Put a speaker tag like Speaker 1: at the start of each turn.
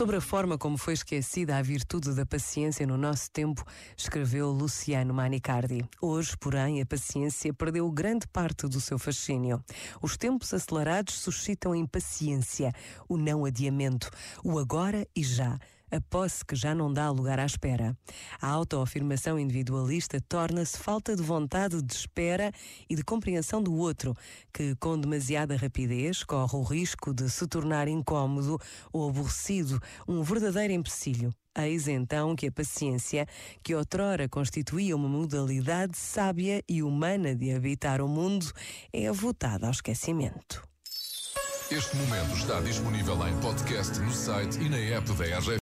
Speaker 1: Sobre a forma como foi esquecida a virtude da paciência no nosso tempo, escreveu Luciano Manicardi. Hoje, porém, a paciência perdeu grande parte do seu fascínio. Os tempos acelerados suscitam a impaciência, o não adiamento, o agora e já a posse que já não dá lugar à espera. A autoafirmação individualista torna-se falta de vontade de espera e de compreensão do outro, que com demasiada rapidez corre o risco de se tornar incômodo ou aborrecido, um verdadeiro empecilho. Eis então que a paciência, que outrora constituía uma modalidade sábia e humana de habitar o mundo, é votada ao esquecimento.
Speaker 2: Este momento está disponível em podcast no site e na app da RGF.